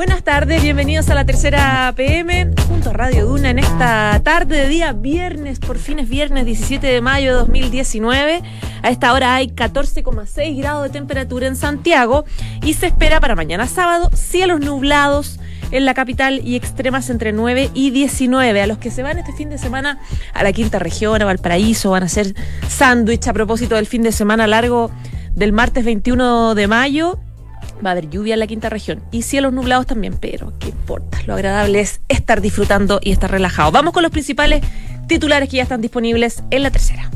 Buenas tardes, bienvenidos a la tercera PM junto a Radio Duna en esta tarde de día viernes, por fin es viernes 17 de mayo de 2019. A esta hora hay 14,6 grados de temperatura en Santiago y se espera para mañana sábado cielos nublados en la capital y extremas entre 9 y 19. A los que se van este fin de semana a la quinta región, a Valparaíso, van a hacer sándwich a propósito del fin de semana largo del martes 21 de mayo va a haber lluvia en la quinta región y cielos nublados también, pero qué importa, lo agradable es estar disfrutando y estar relajado. Vamos con los principales titulares que ya están disponibles en la tercera.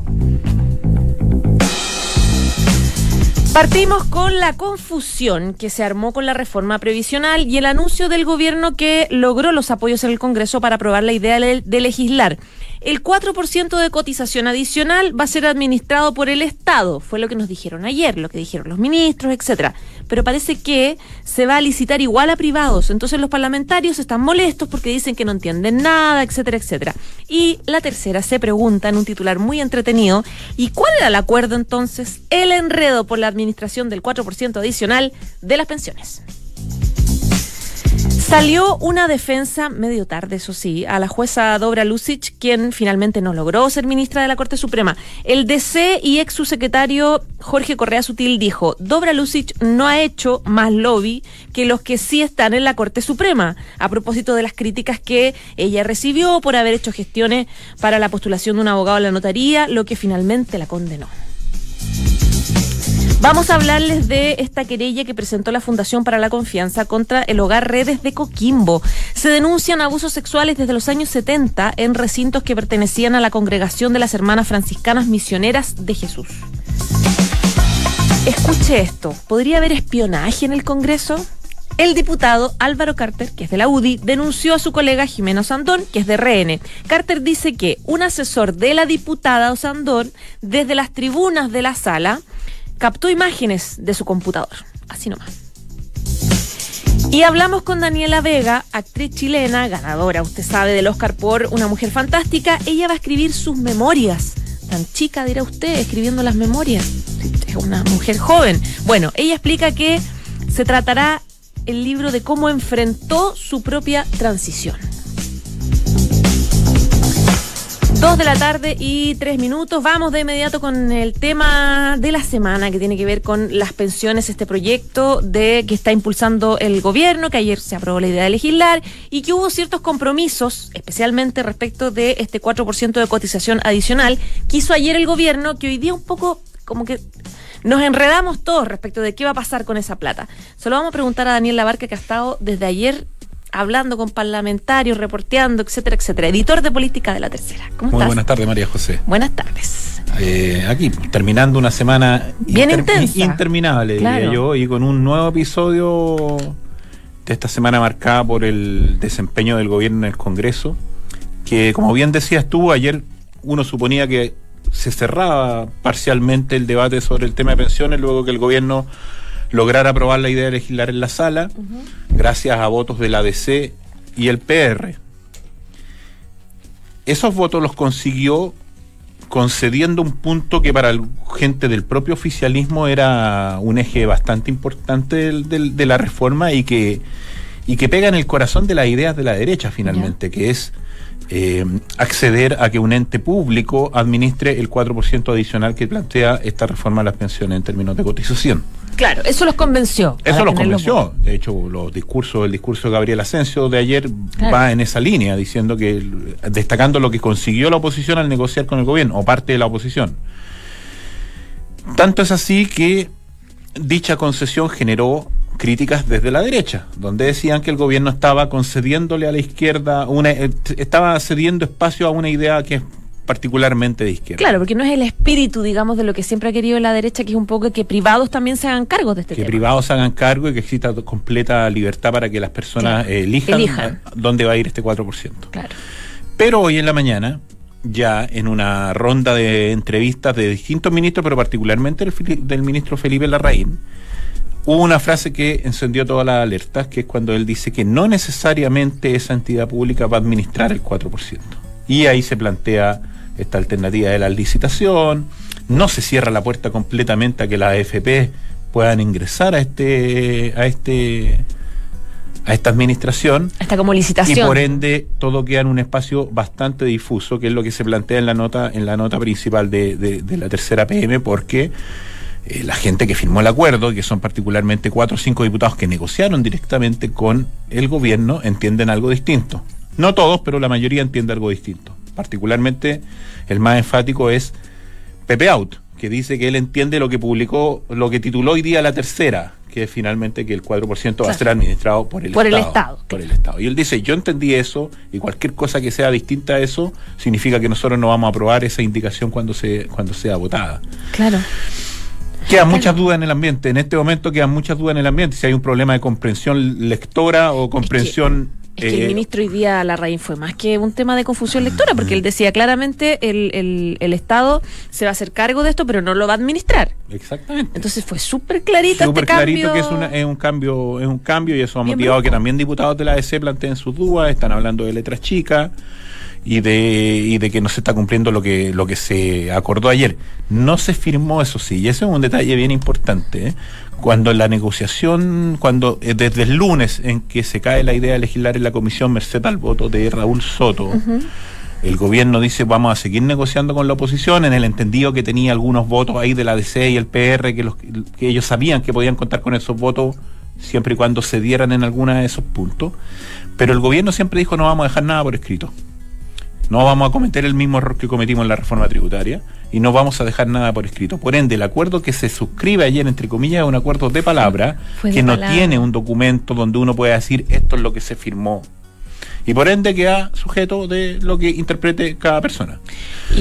Partimos con la confusión que se armó con la reforma previsional y el anuncio del gobierno que logró los apoyos en el Congreso para aprobar la idea de legislar el 4% de cotización adicional va a ser administrado por el Estado, fue lo que nos dijeron ayer, lo que dijeron los ministros, etcétera. Pero parece que se va a licitar igual a privados, entonces los parlamentarios están molestos porque dicen que no entienden nada, etcétera, etcétera. Y la tercera se pregunta en un titular muy entretenido, ¿y cuál era el acuerdo entonces? El enredo por la administración del 4% adicional de las pensiones. Salió una defensa medio tarde, eso sí, a la jueza Dobra Lucic, quien finalmente no logró ser ministra de la Corte Suprema. El DC y ex subsecretario Jorge Correa Sutil dijo, Dobra Lucic no ha hecho más lobby que los que sí están en la Corte Suprema, a propósito de las críticas que ella recibió por haber hecho gestiones para la postulación de un abogado a la notaría, lo que finalmente la condenó. Vamos a hablarles de esta querella que presentó la Fundación para la Confianza contra el hogar Redes de Coquimbo. Se denuncian abusos sexuales desde los años 70 en recintos que pertenecían a la congregación de las Hermanas Franciscanas Misioneras de Jesús. Escuche esto, ¿podría haber espionaje en el Congreso? El diputado Álvaro Carter, que es de la UDI, denunció a su colega Jimeno Osandón, que es de RN. Carter dice que un asesor de la diputada Osandón, desde las tribunas de la sala, captó imágenes de su computador. Así nomás. Y hablamos con Daniela Vega, actriz chilena, ganadora, usted sabe, del Oscar por Una Mujer Fantástica. Ella va a escribir sus memorias. Tan chica, dirá usted, escribiendo las memorias. Es una mujer joven. Bueno, ella explica que se tratará el libro de cómo enfrentó su propia transición. Dos de la tarde y tres minutos. Vamos de inmediato con el tema de la semana que tiene que ver con las pensiones, este proyecto de que está impulsando el gobierno, que ayer se aprobó la idea de legislar y que hubo ciertos compromisos, especialmente respecto de este 4% de cotización adicional que hizo ayer el gobierno, que hoy día un poco como que nos enredamos todos respecto de qué va a pasar con esa plata. Solo vamos a preguntar a Daniel Labarca, que ha estado desde ayer hablando con parlamentarios, reporteando, etcétera, etcétera. Editor de política de la tercera. ¿Cómo Muy buenas tardes, María José. Buenas tardes. Eh, aquí, terminando una semana Bien intensa. interminable, diría yo, y con un nuevo episodio de esta semana marcada por el desempeño del gobierno en el Congreso, que como bien decías tú, ayer uno suponía que se cerraba parcialmente el debate sobre el tema de pensiones, luego que el gobierno lograr aprobar la idea de legislar en la sala, gracias a votos del ADC y el PR. Esos votos los consiguió concediendo un punto que para gente del propio oficialismo era un eje bastante importante de la reforma y que, y que pega en el corazón de las ideas de la derecha finalmente, que es eh, acceder a que un ente público administre el 4% adicional que plantea esta reforma de las pensiones en términos de cotización. Claro, eso los convenció. Eso los convenció. De hecho, los discursos, el discurso de Gabriel Asensio de ayer va en esa línea, diciendo que, destacando lo que consiguió la oposición al negociar con el gobierno, o parte de la oposición. Tanto es así que dicha concesión generó críticas desde la derecha, donde decían que el gobierno estaba concediéndole a la izquierda una eh, estaba cediendo espacio a una idea que es particularmente de izquierda. Claro, porque no es el espíritu, digamos, de lo que siempre ha querido la derecha, que es un poco que privados también se hagan cargo de este tema. Que privados se hagan cargo y que exista completa libertad para que las personas elijan, dónde va a ir este 4%. Claro. Pero hoy en la mañana, ya en una ronda de entrevistas de distintos ministros, pero particularmente del ministro Felipe Larraín, hubo una frase que encendió todas las alertas, que es cuando él dice que no necesariamente esa entidad pública va a administrar el 4%. Y ahí se plantea esta alternativa de la licitación, no se cierra la puerta completamente a que las AFP puedan ingresar a este a este a esta administración. Hasta como licitación. Y por ende todo queda en un espacio bastante difuso, que es lo que se plantea en la nota en la nota principal de, de la tercera PM, porque eh, la gente que firmó el acuerdo, que son particularmente cuatro o cinco diputados que negociaron directamente con el gobierno, entienden algo distinto. No todos, pero la mayoría entiende algo distinto. Particularmente el más enfático es Pepe Out, que dice que él entiende lo que publicó, lo que tituló hoy día la tercera, que es finalmente que el 4% va a ser administrado por el por Estado. El Estado por el Estado. Y él dice, yo entendí eso y cualquier cosa que sea distinta a eso significa que nosotros no vamos a aprobar esa indicación cuando, se, cuando sea votada. Claro. Quedan muchas dudas en el ambiente. En este momento quedan muchas dudas en el ambiente. Si hay un problema de comprensión lectora o comprensión. Es que, el eh, ministro hoy día la raíz fue más que un tema de confusión lectora, porque él decía claramente el, el, Estado se va a hacer cargo de esto, pero no lo va a administrar. Exactamente. Entonces fue súper clarito Súper este clarito que es, es, un cambio, es un cambio y eso ha motivado que también diputados de la ADC planteen sus dudas, están hablando de letras chicas y de, y de que no se está cumpliendo lo que, lo que se acordó ayer. No se firmó, eso sí, y ese es un detalle bien importante. ¿eh? Cuando la negociación, cuando eh, desde el lunes en que se cae la idea de legislar en la comisión merced al voto de Raúl Soto, el gobierno dice vamos a seguir negociando con la oposición en el entendido que tenía algunos votos ahí de la DC y el PR que, los, que ellos sabían que podían contar con esos votos siempre y cuando se dieran en alguno de esos puntos. Pero el gobierno siempre dijo no vamos a dejar nada por escrito. No vamos a cometer el mismo error que cometimos en la reforma tributaria y no vamos a dejar nada por escrito. Por ende, el acuerdo que se suscribe ayer, entre comillas, es un acuerdo de palabra que no tiene un documento donde uno pueda decir esto es lo que se firmó y por ende queda sujeto de lo que interprete cada persona.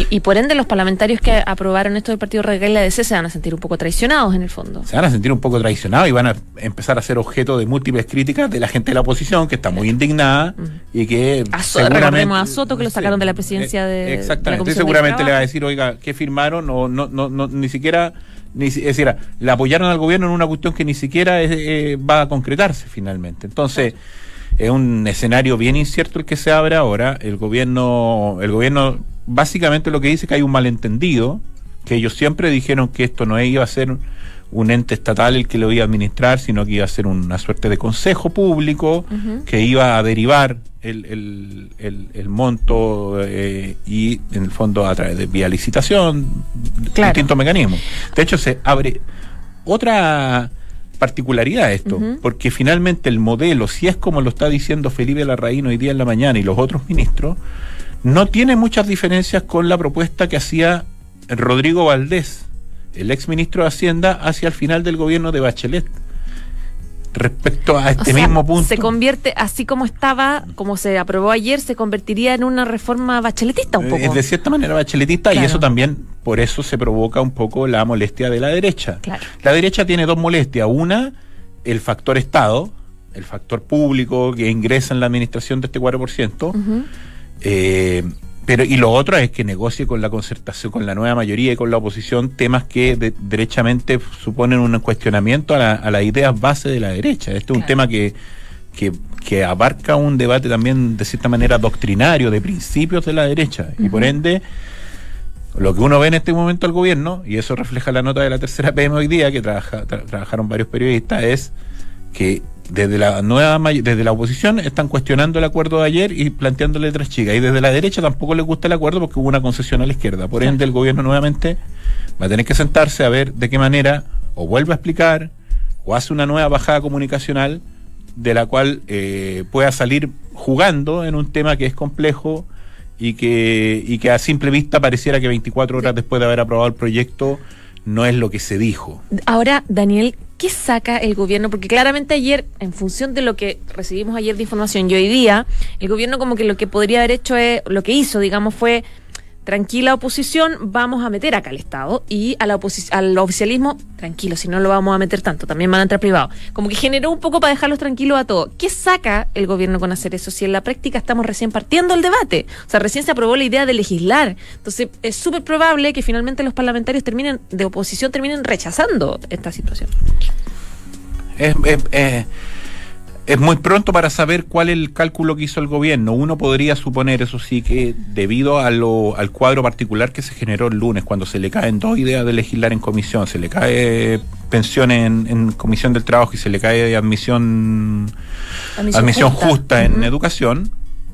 Y, por ende los parlamentarios que aprobaron esto del Partido Radical y la DC se van a sentir un poco traicionados en el fondo. Se van a sentir un poco traicionados y van a empezar a ser objeto de múltiples críticas de la gente de la oposición que está muy indignada y que a seguramente a Soto que lo sacaron de la presidencia de exactamente seguramente le va a decir oiga qué firmaron o no no no ni siquiera ni, es decir, le apoyaron al gobierno en una cuestión que ni siquiera eh, va a concretarse finalmente. Entonces, es un escenario bien incierto el que se abre ahora. El gobierno, el gobierno básicamente lo que dice es que hay un malentendido, que ellos siempre dijeron que esto no iba a ser un ente estatal el que lo iba a administrar, sino que iba a ser una suerte de consejo público que iba a derivar el, el, monto eh, y en el fondo a través de vía licitación, distintos mecanismos. De hecho, se abre otra particularidad esto, porque finalmente el modelo, si es como lo está diciendo Felipe Larraín hoy día en la mañana y los otros ministros, no tiene muchas diferencias con la propuesta que hacía Rodrigo Valdés, el ex ministro de Hacienda, hacia el final del gobierno de Bachelet respecto a este mismo punto. Se convierte, así como estaba, como se aprobó ayer, se convertiría en una reforma bacheletista un eh, poco. Es de cierta manera bacheletista y eso también, por eso se provoca un poco la molestia de la derecha. La derecha tiene dos molestias. Una, el factor Estado, el factor público que ingresa en la administración de este 4%. eh, pero y lo otro es que negocie con la concertación, con la nueva mayoría y con la oposición temas que derechamente suponen un cuestionamiento a, las ideas base de la derecha. Este es un tema que, que, abarca un debate también de cierta manera doctrinario, de principios de la derecha. Y por ende, lo que uno ve en este momento al gobierno, y eso refleja la nota de la tercera PM hoy día, que trabajaron varios periodistas, es que desde la nueva desde la oposición están cuestionando el acuerdo de ayer y planteando letras chicas. Y desde la derecha tampoco les gusta el acuerdo porque hubo una concesión a la izquierda. Por ende el gobierno nuevamente va a tener que sentarse a ver de qué manera o vuelve a explicar o hace una nueva bajada comunicacional de la cual eh, pueda salir jugando en un tema que es complejo y que, y que a simple vista pareciera que 24 horas después de haber aprobado el proyecto no es lo que se dijo. Ahora, Daniel, ¿qué saca el gobierno? Porque claramente ayer, en función de lo que recibimos ayer de información y hoy día, el gobierno como que lo que podría haber hecho es, lo que hizo, digamos, fue tranquila oposición, vamos a meter acá al Estado y a la al oficialismo, tranquilo, si no lo vamos a meter tanto, también van a entrar privados. Como que generó un poco para dejarlos tranquilos a todos. ¿Qué saca el gobierno con hacer eso si en la práctica estamos recién partiendo el debate? O sea, recién se aprobó la idea de legislar. Entonces, es súper probable que finalmente los parlamentarios terminen, de oposición, terminen rechazando esta situación. es muy pronto para saber cuál es el cálculo que hizo el gobierno. Uno podría suponer, eso sí, que debido a lo, al cuadro particular que se generó el lunes, cuando se le caen dos ideas de legislar en comisión, se le cae pensión en, comisión del trabajo y se le cae admisión, admisión, justa, en educación,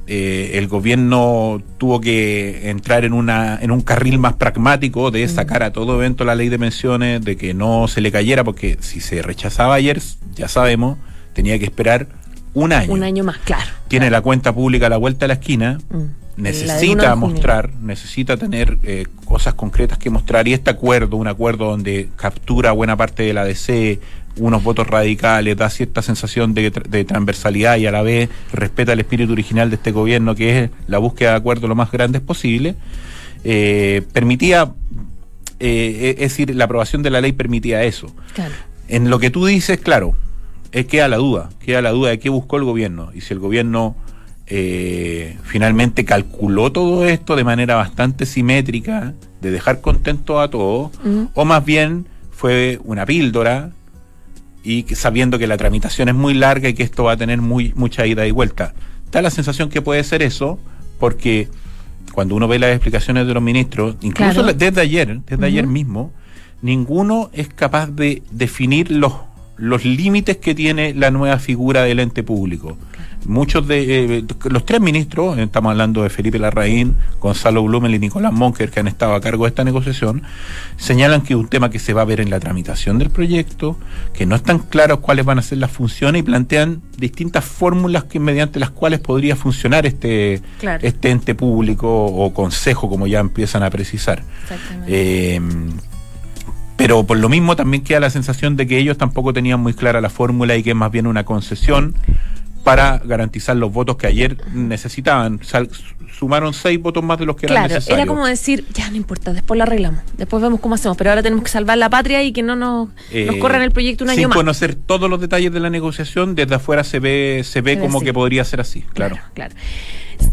eh, el gobierno tuvo que entrar en una en un carril más pragmático de sacar a todo evento la ley de pensiones, de que no se le cayera, porque si se rechazaba ayer, ya sabemos, tenía que esperar un año. Un año más, claro. Tiene la cuenta pública a la vuelta de la esquina. Mm. Necesita mostrar, necesita tener eh, cosas concretas que mostrar. Y este acuerdo, un acuerdo donde captura buena parte de la DC, unos votos radicales, da cierta sensación de, transversalidad y a la vez respeta el espíritu original de este gobierno, que es la búsqueda de acuerdos lo más grandes posible, eh, permitía, eh, es decir, la aprobación de la ley permitía eso. En lo que tú dices, claro, es queda la duda, queda la duda de qué buscó el gobierno. Y si el gobierno eh, finalmente calculó todo esto de manera bastante simétrica, de dejar contento a todos, o más bien fue una píldora y sabiendo que la tramitación es muy larga y que esto va a tener muy, mucha ida y vuelta. Da la sensación que puede ser eso, porque cuando uno ve las explicaciones de los ministros, incluso desde ayer, desde ayer mismo, ninguno es capaz de definir los los límites que tiene la nueva figura del ente público. Muchos de eh, los tres ministros, estamos hablando de Felipe Larraín, Gonzalo Blumel y Nicolás Monker, que han estado a cargo de esta negociación, señalan que es un tema que se va a ver en la tramitación del proyecto, que no están claros cuáles van a ser las funciones y plantean distintas fórmulas que mediante las cuales podría funcionar este, este ente público o consejo, como ya empiezan a precisar. Eh, pero por lo mismo también queda la sensación de que ellos tampoco tenían muy clara la fórmula y que es más bien una concesión para garantizar los votos que ayer necesitaban. sumaron seis votos más de los que eran necesarios. Claro, era como decir, ya no importa, después lo arreglamos, después vemos cómo hacemos, pero ahora tenemos que salvar la patria y que no nos, nos eh, corran el proyecto un año más. Sin conocer todos los detalles de la negociación, desde afuera se ve, se ve como que podría ser así, claro. claro.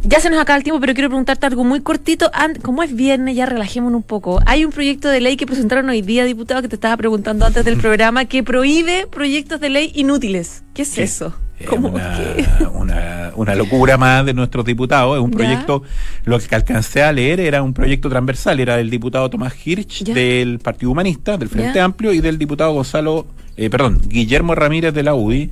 Ya se nos acaba el tiempo, pero quiero preguntarte algo muy cortito. Como es viernes, ya relajémonos un poco. Hay un proyecto de ley que presentaron hoy día, diputado, que te estaba preguntando antes del programa, que prohíbe proyectos de ley inútiles. ¿Qué es eso? ¿Cómo una, una, locura más de nuestros diputados. Es un proyecto, lo que alcancé a leer era un proyecto transversal, era del diputado Tomás Hirsch del Partido Humanista, del Frente Amplio, y del diputado Gonzalo, eh, perdón, Guillermo Ramírez de la UDI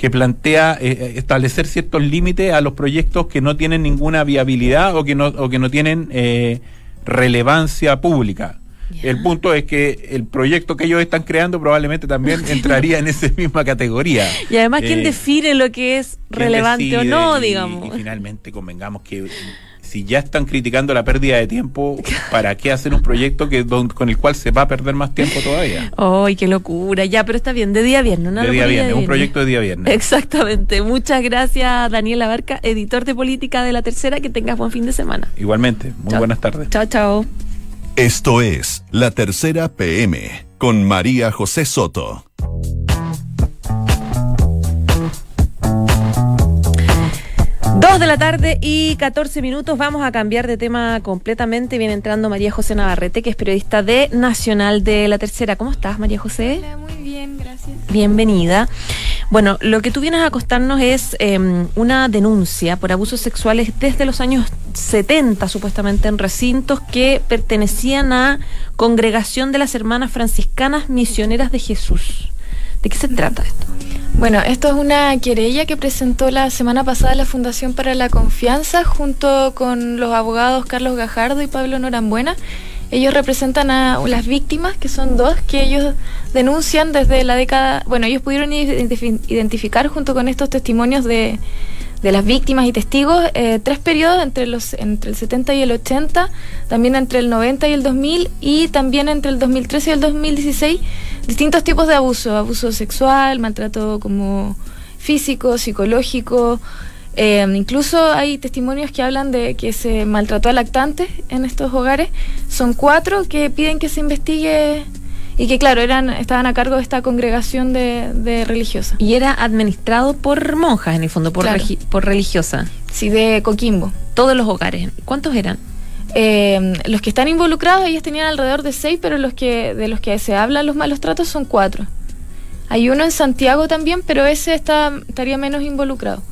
que plantea eh, eh, establecer ciertos límites a los proyectos que no tienen ninguna viabilidad o que no, o que no tienen eh, relevancia pública. El punto es que el proyecto que ellos están creando probablemente también entraría en esa misma categoría. Y además, ¿quién define lo que es relevante o no, digamos? y finalmente convengamos que si ya están criticando la pérdida de tiempo, ¿para qué hacer un proyecto que con el cual se va a perder más tiempo todavía? ¡Ay, qué locura! Ya, pero está bien, de día a viernes, ¿no? De día a viernes, un proyecto de día a viernes. Exactamente. Muchas gracias, Daniel Abarca, editor de política de La Tercera. Que tengas buen fin de semana. Igualmente, muy buenas tardes. Chao, chao. Esto es La Tercera PM con María José Soto. Dos de la tarde y 14 minutos. Vamos a cambiar de tema completamente. Viene entrando María José Navarrete, que es periodista de Nacional de la Tercera. ¿Cómo estás, María José? Hola, muy bien, gracias. Bienvenida. Bueno, lo que tú vienes a acostarnos es em, una denuncia por abusos sexuales desde los años 70, supuestamente, en recintos que pertenecían a Congregación de las Hermanas Franciscanas Misioneras de Jesús. ¿De qué se trata esto? Bueno, esto es una querella que presentó la semana pasada la Fundación para la Confianza junto con los abogados Carlos Gajardo y Pablo Norambuena. Ellos representan a las víctimas, que son dos, que ellos denuncian desde la década, bueno, ellos pudieron identificar junto con estos testimonios de, de las víctimas y testigos, eh, tres periodos entre, los, entre el 70 y el 80, también entre el 90 y el 2000 y también entre el 2013 y el 2016 distintos tipos de abuso, abuso sexual, maltrato como físico, psicológico, Eh, incluso hay testimonios que hablan de que se maltrató a lactantes en estos hogares. Son cuatro que piden que se investigue y que claro, eran, estaban a cargo de esta congregación de, de religiosas. Y era administrado por monjas, en el fondo, por, Claro. por religiosas. Sí, de Coquimbo. Todos los hogares. ¿Cuántos eran? Eh, los que están involucrados, ellos tenían alrededor de seis, pero los que de los que se hablan los malos tratos son cuatro. Hay uno en Santiago también, pero ese está, estaría menos involucrado.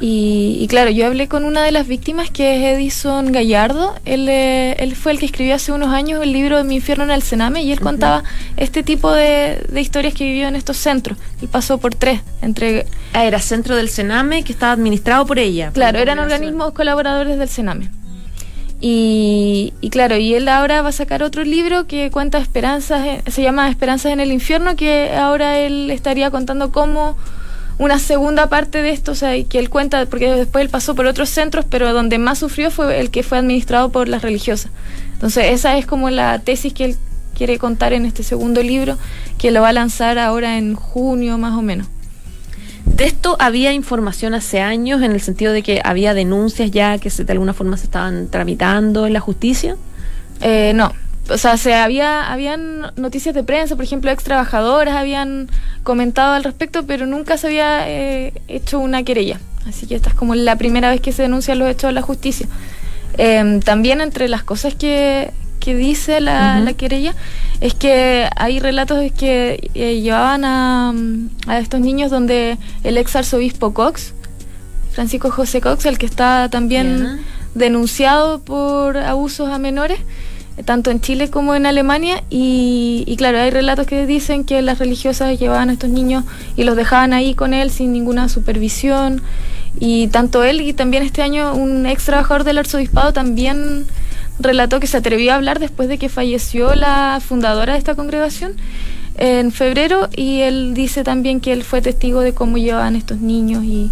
Y, y claro, yo hablé con una de las víctimas que es Edison Gallardo. Él, eh, él fue el que escribió hace unos años el libro de Mi infierno en el Sename y él contaba este tipo de, de historias que vivió en estos centros. Él pasó por tres, entre Ah, era centro del Sename que estaba administrado por ella. Claro, por eran organismos colaboradores del Sename. Y, y claro, y él ahora va a sacar otro libro que cuenta esperanzas, se llama Esperanzas en el infierno, que ahora él estaría contando cómo una segunda parte de esto, o sea, que él cuenta, porque después él pasó por otros centros, pero donde más sufrió fue el que fue administrado por las religiosas. Entonces, esa es como la tesis que él quiere contar en este segundo libro, que lo va a lanzar ahora en junio más o menos. De esto había información hace años en el sentido de que había denuncias ya que se, de alguna forma se estaban tramitando en la justicia. Eh, no. O sea, se había, habían noticias de prensa, por ejemplo, ex trabajadoras habían comentado al respecto, pero nunca se había eh, hecho una querella. Así que esta es como la primera vez que se denuncian los hechos de la justicia. Eh, también entre las cosas que, que dice la, la querella es que hay relatos que eh, llevaban a, mm, a estos niños donde el ex arzobispo Cox, Francisco José Cox, el que está también denunciado por abusos a menores, eh, tanto en Chile como en Alemania. Y, y claro, hay relatos que dicen que las religiosas llevaban a estos niños y los dejaban ahí con él sin ninguna supervisión. Y tanto él y también este año un ex trabajador del arzobispado también relató que se atrevió a hablar después de que falleció la fundadora de esta congregación en febrero y él dice también que él fue testigo de cómo llevaban estos niños y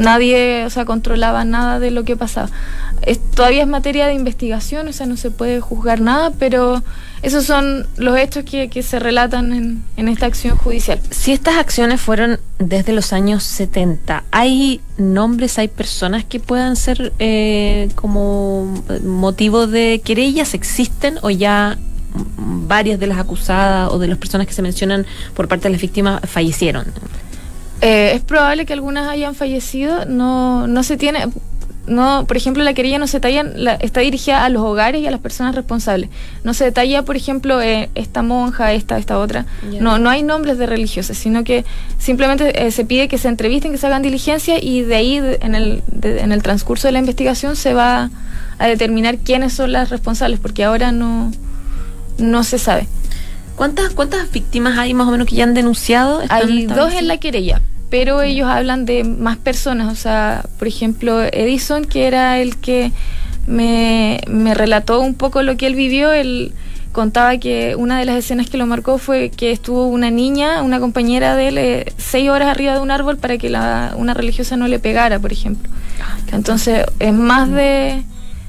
nadie, o sea, controlaba nada de lo que pasaba. Es, todavía es materia de investigación, o sea, no se puede juzgar nada, pero esos son los hechos que, que se relatan en, en esta acción judicial. Si estas acciones fueron desde los años 70, ¿hay nombres, hay personas que puedan ser eh, como motivo de querellas? ¿Existen o ya varias de las acusadas o de las personas que se mencionan por parte de las víctimas fallecieron? Eh, es probable que algunas hayan fallecido, no, no se tiene, no, por ejemplo, la querella no se detalla, la- está dirigida a los hogares y a las personas responsables. No se detalla, por ejemplo, eh, esta monja, esta, esta otra. No, no hay nombres de religiosas, sino que simplemente eh, se pide que se entrevisten, que se hagan diligencia y de ahí, de- en, el, de- en el transcurso de la investigación, se va a determinar quiénes son las responsables, porque ahora no, no se sabe. ¿Cuántas, ¿Cuántas víctimas hay más o menos que ya han denunciado? ¿Están Hay dos en la querella, pero ellos hablan de más personas. O sea, por ejemplo, Edison, que era el que me, me relató un poco lo que él vivió, él contaba que una de las escenas que lo marcó fue que estuvo una niña, una compañera de él, eh, seis horas arriba de un árbol para que la, una religiosa no le pegara, por ejemplo. Entonces, es más de...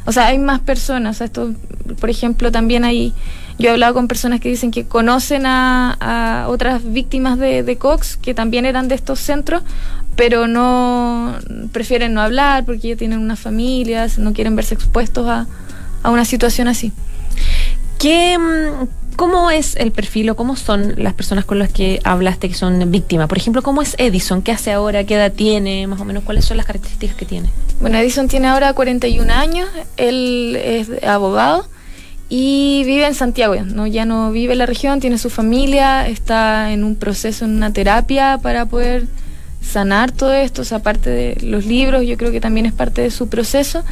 O sea, hay más personas. O sea, esto, por ejemplo, también hay... Yo he hablado con personas que dicen que conocen a, a otras víctimas de, de Cox, que también eran de estos centros, pero no prefieren no hablar porque ya tienen unas familias, no quieren verse expuestos a, a una situación así. ¿Qué, mm, ¿Cómo es el perfil o cómo son las personas con las que hablaste que son víctimas? Por ejemplo, ¿cómo es Edison? ¿Qué hace ahora? ¿Qué edad tiene? Más o menos, ¿cuáles son las características que tiene? Bueno, Edison tiene ahora 41 años, él es abogado y vive en Santiago, ¿no? ya no vive en la región, tiene su familia, está en un proceso, en una terapia para poder sanar todo esto, o sea, aparte de los libros, yo creo que también es parte de su proceso.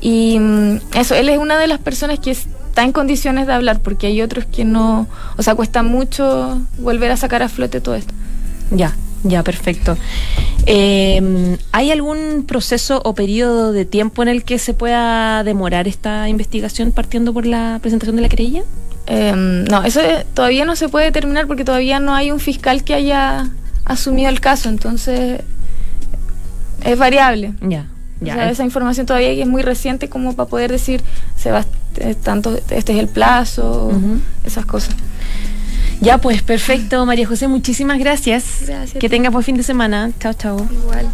Y mm, eso, él es una de las personas que está en condiciones de hablar, porque hay otros que no, o sea, cuesta mucho volver a sacar a flote todo esto. Ya, ya, perfecto. Eh, ¿Hay algún proceso o periodo de tiempo en el que se pueda demorar esta investigación partiendo por la presentación de la querella? Eh, no, eso eh, todavía no se puede determinar porque todavía no hay un fiscal que haya asumido el caso, entonces es variable. Ya, O ya. sea, esa información todavía es muy reciente como para poder decir, se va, eh, tanto, este es el plazo, esas cosas. Ya, pues perfecto, María José, muchísimas gracias. Gracias Que ti. tenga buen fin de semana. Chao, chao. Igual.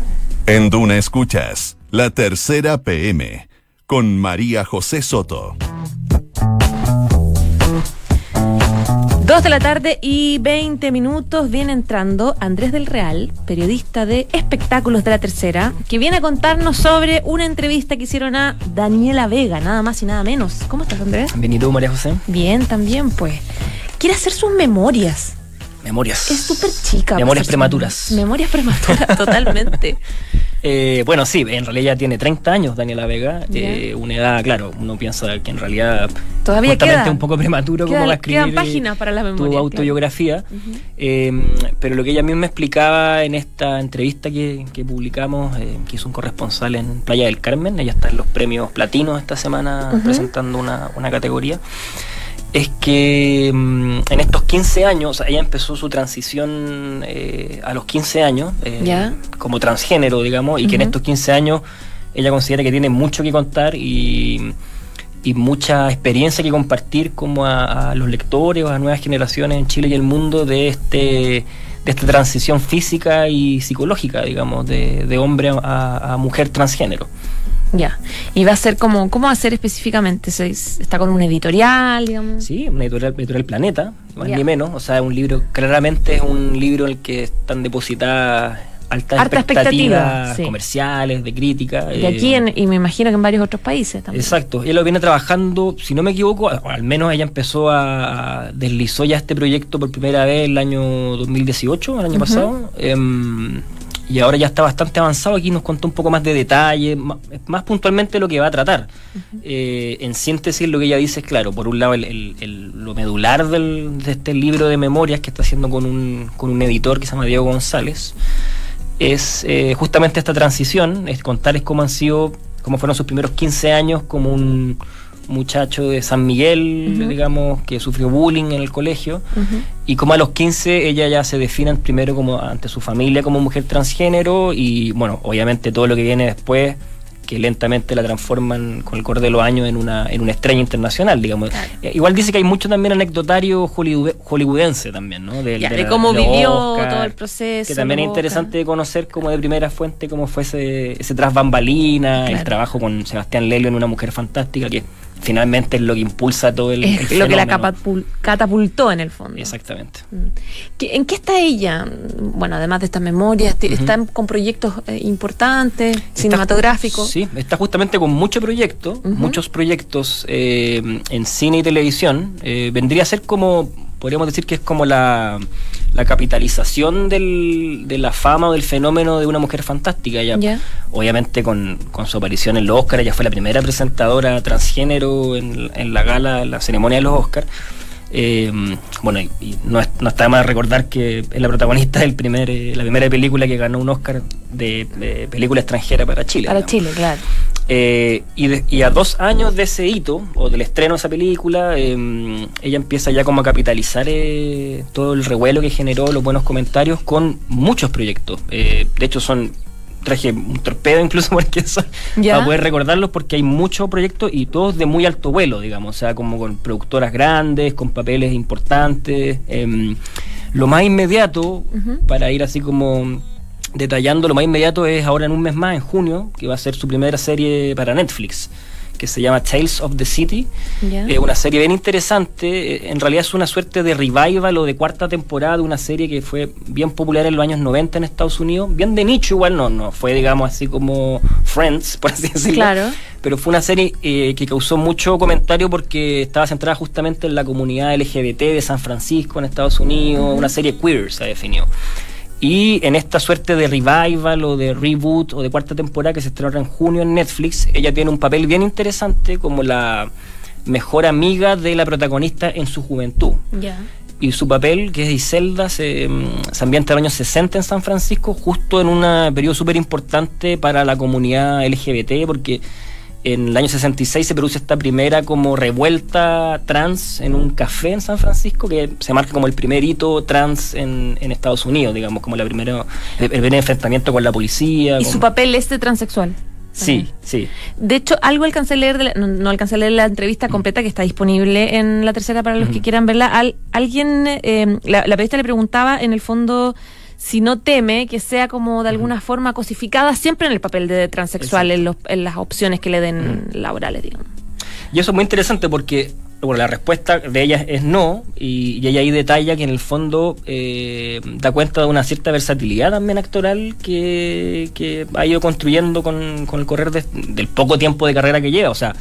En Duna Escuchas, la tercera PM, con María José Soto. Dos de la tarde y 20 minutos viene entrando Andrés del Real, periodista de espectáculos de la tercera, que viene a contarnos sobre una entrevista que hicieron a Daniela Vega, nada más y nada menos. ¿Cómo estás, Andrés? Bien, ¿y tú, María José? Bien, también, pues. Quiere hacer sus memorias. Memorias. Es súper chica. Memorias pues, prematuras. Memorias prematuras, totalmente. Eh, bueno, sí, en realidad ya tiene 30 años Daniela Vega, eh, una edad, claro, uno piensa que en realidad todavía justamente queda, un poco prematuro queda, como va a escribir quedan páginas para la memoria, tu autobiografía, claro. uh -huh. eh, pero lo que ella misma me explicaba en esta entrevista que, que publicamos, eh, que hizo un corresponsal en Playa del Carmen, ella está en los premios platinos esta semana uh -huh. presentando una, una categoría es que mmm, en estos 15 años, ella empezó su transición eh, a los 15 años, eh, como transgénero, digamos, y uh -huh. que en estos 15 años ella considera que tiene mucho que contar y, y mucha experiencia que compartir como a, a, los lectores o a nuevas generaciones en Chile y el mundo de este de esta transición física y psicológica, digamos, de, de hombre a, a mujer transgénero. Ya. Y va a ser como, ¿cómo va a ser específicamente? ¿Está con un editorial, digamos? Sí, una editorial, editorial Planeta, más yeah. ni menos. O sea, un libro, claramente es un libro en el que están depositadas altas Harta expectativas expectativa, sí. comerciales, de crítica. De aquí en, y me imagino que en varios otros países también. Exacto. Ella lo viene trabajando, si no me equivoco, al menos ella empezó a, a deslizó ya este proyecto por primera vez el año 2018, el año uh -huh. pasado. Eh, y ahora ya está bastante avanzado. Aquí nos contó un poco más de detalle, más, más puntualmente lo que va a tratar. Uh -huh. eh, en síntesis, lo que ella dice es claro: por un lado, el, el, el, lo medular del, de este libro de memorias que está haciendo con un, con un editor que se llama Diego González, es eh, justamente esta transición, es contarles cómo han sido, cómo fueron sus primeros 15 años como un muchacho de San Miguel, uh -huh. digamos, que sufrió bullying en el colegio, uh -huh. y como a los 15 ella ya se define primero como ante su familia como mujer transgénero y bueno, obviamente todo lo que viene después que lentamente la transforman con el correr de los años en una, en una estrella internacional, digamos. Claro. Igual dice que hay mucho también anecdotario hollywood, hollywoodense también, ¿no? De, ya, de, de cómo vivió Oscar, todo el proceso. Que también es interesante de conocer como de primera fuente cómo fue ese, ese tras bambalina, claro. el trabajo con Sebastián Lelio en Una Mujer Fantástica, que finalmente es lo que impulsa todo el. Es el lo que la catapultó en el fondo. Exactamente. ¿En qué está ella? Bueno, además de estas memorias, uh -huh. ¿está con proyectos eh, importantes, está, cinematográficos? Sí, está justamente con muchos proyectos, uh -huh. muchos proyectos eh, en cine y televisión. Eh, vendría a ser como, podríamos decir que es como la, la capitalización del, de la fama o del fenómeno de una mujer fantástica. Ella, yeah. obviamente, con, con, su aparición en los Oscars, ella fue la primera presentadora transgénero en, en la gala, en la ceremonia de los Oscars. Eh, bueno, y, y no, es, no, está más recordar que es la protagonista del primer, eh, la primera película que ganó un Oscar de, de película extranjera para Chile. Para digamos. Chile, claro. Eh, y, de, y, a dos años de ese hito, o del estreno de esa película, eh, ella empieza ya como a capitalizar eh, todo el revuelo que generó, los buenos comentarios, con muchos proyectos. de hecho, son traje un torpedo incluso porque eso, ¿Ya? para poder recordarlos porque hay muchos proyectos y todos de muy alto vuelo, digamos, o sea, como con productoras grandes, con papeles importantes. Eh, lo más inmediato, uh -huh. para ir así como detallando, lo más inmediato es ahora en un mes más, en junio, que va a ser su primera serie para Netflix que se llama Tales of the City. Yeah. Eh, una serie bien interesante. En realidad es una suerte de revival o de cuarta temporada de una serie que fue bien popular en los años 90 en Estados Unidos. Bien de nicho, igual no, no fue, digamos, así como Friends, por así decirlo. Claro. Pero fue una serie eh, que causó mucho comentario porque estaba centrada justamente en la comunidad LGBT de San Francisco, en Estados Unidos. Una serie queer se definió. Y en esta suerte de revival o de reboot o de cuarta temporada que se estrena en junio en Netflix, ella tiene un papel bien interesante como la mejor amiga de la protagonista en su juventud. Yeah. Y su papel, que es Iselda, se, se ambienta en los años 60 en San Francisco, justo en un periodo súper importante para la comunidad LGBT, porque en el año 66 se produce esta primera como revuelta trans en un café en San Francisco que se marca como el primer hito trans en, en Estados Unidos, digamos, como la primera, el, primer enfrentamiento con la policía. ¿Y con... su papel es de transexual? Sí, sí. De hecho, algo alcancé a leer, de la, no, no, alcancé a leer la entrevista completa que está disponible en la tercera para los mm. que quieran verla. Al, alguien, eh, la, la periodista le preguntaba en el fondo si no teme que sea como de alguna forma cosificada siempre en el papel de transexual, en, los, en, las opciones que le den laborales, digamos. Y eso es muy interesante porque bueno, la respuesta de ella es no, y, ella ahí detalla que en el fondo eh, da cuenta de una cierta versatilidad también actoral que, que ha ido construyendo con, con el correr del poco tiempo de carrera que lleva. O sea,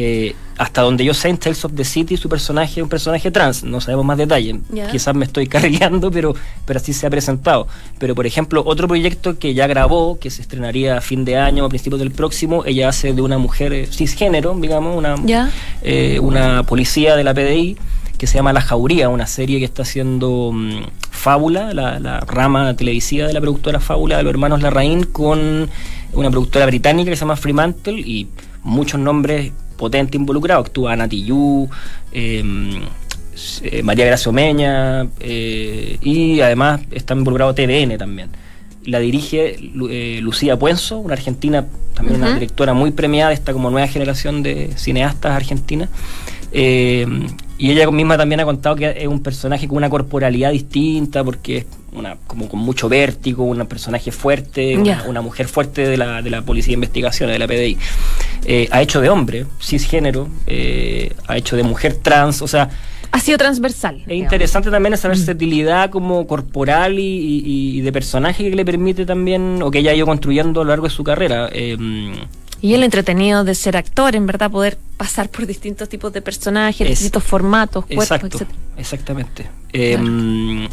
eh, hasta donde yo sé en Tales of the City su personaje es un personaje trans, no sabemos más detalles. Quizás me estoy carrileando, pero, pero así se ha presentado. Pero por ejemplo, otro proyecto que ya grabó, que se estrenaría a fin de año, a principios del próximo, ella hace de una mujer eh, cisgénero, digamos, una, eh, una policía de la PDI que se llama La Jauría, una serie que está haciendo mm, Fábula, la, la, rama televisiva de la productora Fábula de los hermanos Larraín, con una productora británica que se llama Fremantle y muchos nombres potente involucrado. Actúa Ana em, eh, María Gracia Omeña eh, y además está involucrado TVN también. La dirige eh, Lucía Puenzo, una argentina, también una directora muy premiada, está como nueva generación de cineastas argentinas. Em, y ella misma también ha contado que es un personaje con una corporalidad distinta, porque es una, como con mucho vértigo, un personaje fuerte, una, mujer fuerte de la, de la Policía de Investigaciones, de la PDI. Eh, ha hecho de hombre, cisgénero, eh, ha hecho de mujer trans, o sea... Ha sido transversal. Es interesante también esa mm. versatilidad como corporal y, de personaje que le permite también, o que ella ha ido construyendo a lo largo de su carrera. Eh, y el entretenido de ser actor, en verdad, poder pasar por distintos tipos de personajes, distintos formatos, cuerpos, etc. Exactamente. Em,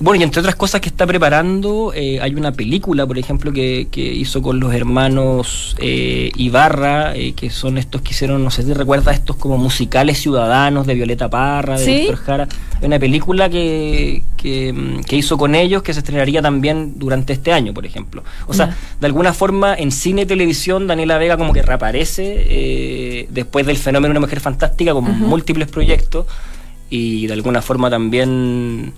bueno, y entre otras cosas que está preparando, eh, hay una película, por ejemplo, que, hizo con los hermanos eh, Ibarra, eh, que son estos que hicieron, no sé si recuerdas, estos como musicales ciudadanos de Violeta Parra, de Víctor Jara. Hay una película que, que, hizo con ellos que se estrenaría también durante este año, por ejemplo. O sea, de alguna forma, en cine y televisión, Daniela Vega como que reaparece después del fenómeno de una mujer fantástica con múltiples proyectos y de alguna forma también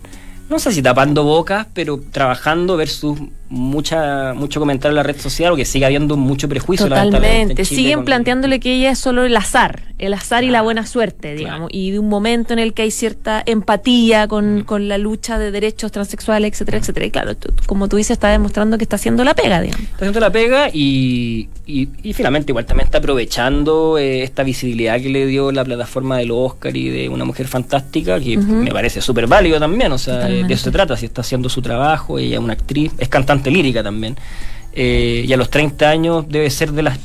no sé si tapando bocas, pero trabajando versus mucha mucho comentario en la red social o que sigue habiendo mucho prejuicio. Totalmente. Siguen planteándole que ella es solo el azar, el azar y la buena suerte, digamos, y de un momento en el que hay cierta empatía con, con la lucha de derechos transexuales, etcétera, etcétera. Y claro, como tú dices, está demostrando que está haciendo la pega, digamos. Está haciendo la pega y, y, finalmente igual también está aprovechando eh, esta visibilidad que le dio la plataforma del Oscar y de una mujer fantástica, que me parece súper válido también, o sea, de eso se trata, si está haciendo su trabajo, ella es una actriz, es cantante lírica también. Eh, y a los 30 años debe ser de las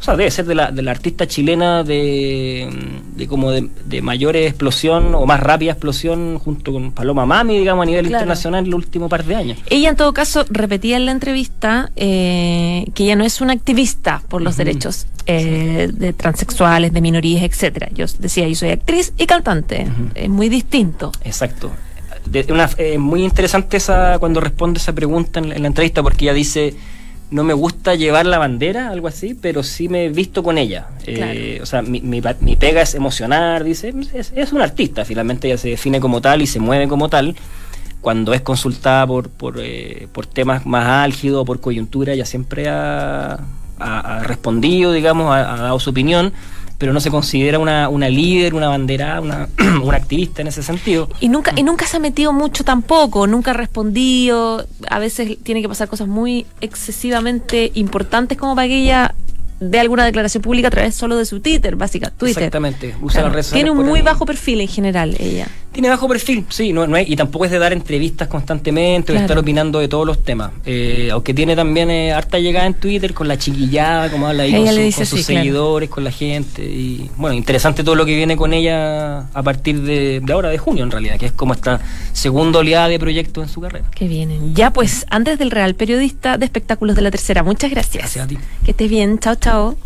o sea, debe ser de la, de la artista chilena de, de como de, mayor explosión o más rápida explosión junto con Paloma Mami, digamos, a nivel internacional en el último par de años. Ella en todo caso repetía en la entrevista eh, que ella no es una activista por los derechos eh, de transexuales, de minorías, etcétera. Yo decía, yo soy actriz y cantante. Es muy distinto. Exacto una, eh, muy interesante esa cuando responde esa pregunta en, la entrevista porque ella dice no me gusta llevar la bandera, algo así, pero sí me he visto con ella. Eh, o sea, mi, mi, pega es emocionar, dice, es, un artista, finalmente ella se define como tal y se mueve como tal. Cuando es consultada por, por, eh, por temas más álgidos, por coyuntura, ella siempre ha, respondido, digamos, ha dado su opinión pero no se considera una, una líder, una bandera, una, una activista en ese sentido. Y nunca, y nunca se ha metido mucho tampoco, nunca ha respondido, a veces tiene que pasar cosas muy excesivamente importantes como para que ella de alguna declaración pública a través solo de su Twitter, básicamente. Twitter. Exactamente, usa las redes Tiene un muy bajo perfil en general ella. Tiene bajo perfil, sí, no, no y tampoco es de dar entrevistas constantemente o de estar opinando de todos los temas. Eh, aunque tiene también eh, harta llegada en Twitter con la chiquillada, como habla ahí con, sus seguidores, con la gente. Y bueno, interesante todo lo que viene con ella a partir de, ahora, de junio en realidad, que es como esta segunda oleada de proyectos en su carrera. Que vienen. Ya pues, antes del Real Periodista de Espectáculos de la Tercera, muchas gracias. Gracias a ti. Que estés bien, chao, chao.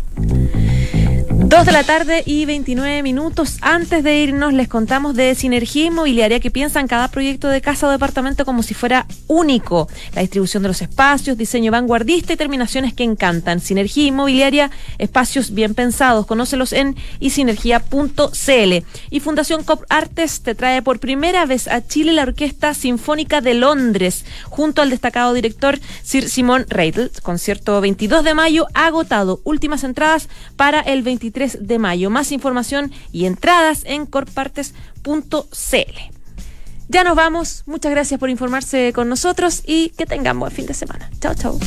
Dos de la tarde y 29 minutos. Antes de irnos, les contamos de Sinergia Inmobiliaria que piensa en cada proyecto de casa o departamento como si fuera único. La distribución de los espacios, diseño vanguardista y terminaciones que encantan. Sinergia Inmobiliaria, espacios bien pensados. Conócelos en isinergia.cl. Y Fundación Cop Artes te trae por primera vez a Chile la Orquesta Sinfónica de Londres, junto al destacado director Sir Simon Reidel. Concierto 22 de mayo, agotado. Últimas entradas para el 23 de mayo. Más información y entradas en corpartes.cl. Ya nos vamos. Muchas gracias por informarse con nosotros y que tengan buen fin de semana. Chao, chao.